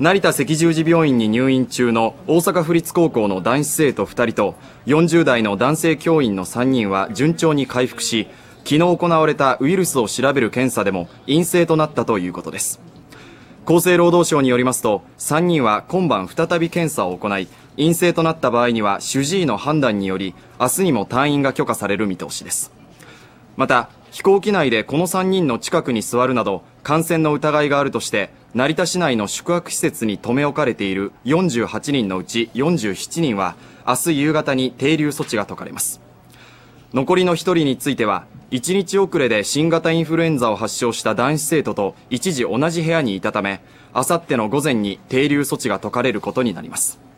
成田赤十字病院に入院中の大阪府立高校の男子生徒2人と40代の男性教員の3人は順調に回復し昨日行われたウイルスを調べる検査でも陰性となったということです。厚生労働省によりますと3人は今晩再び検査を行い陰性となった場合には主治医の判断により明日にも退院が許可される見通しです。また飛行機内でこの3人の近くに座るなど感染の疑いがあるとして成田市内の宿泊施設に留め置かれている48人のうち47人は明日夕方に停留措置が解かれます。残りの1人については1日遅れで新型インフルエンザを発症した男子生徒と一時同じ部屋にいたためあさっての午前に停留措置が解かれることになります。